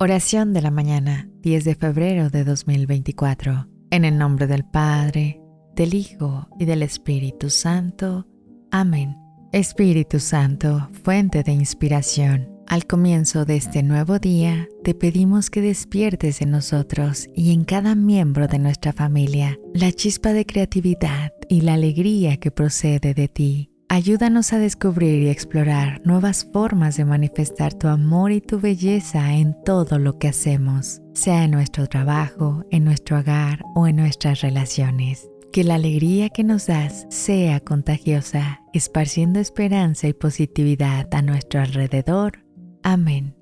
Oración de la mañana, 10 de febrero de 2024. En el nombre del Padre, del Hijo y del Espíritu Santo. Amén. Espíritu Santo, fuente de inspiración. Al comienzo de este nuevo día, te pedimos que despiertes en nosotros y en cada miembro de nuestra familia la chispa de creatividad y la alegría que procede de ti Ayúdanos a descubrir y explorar nuevas formas de manifestar tu amor y tu belleza en todo lo que hacemos, sea en nuestro trabajo, en nuestro hogar o en nuestras relaciones. Que la alegría que nos das sea contagiosa, esparciendo esperanza y positividad a nuestro alrededor. Amén.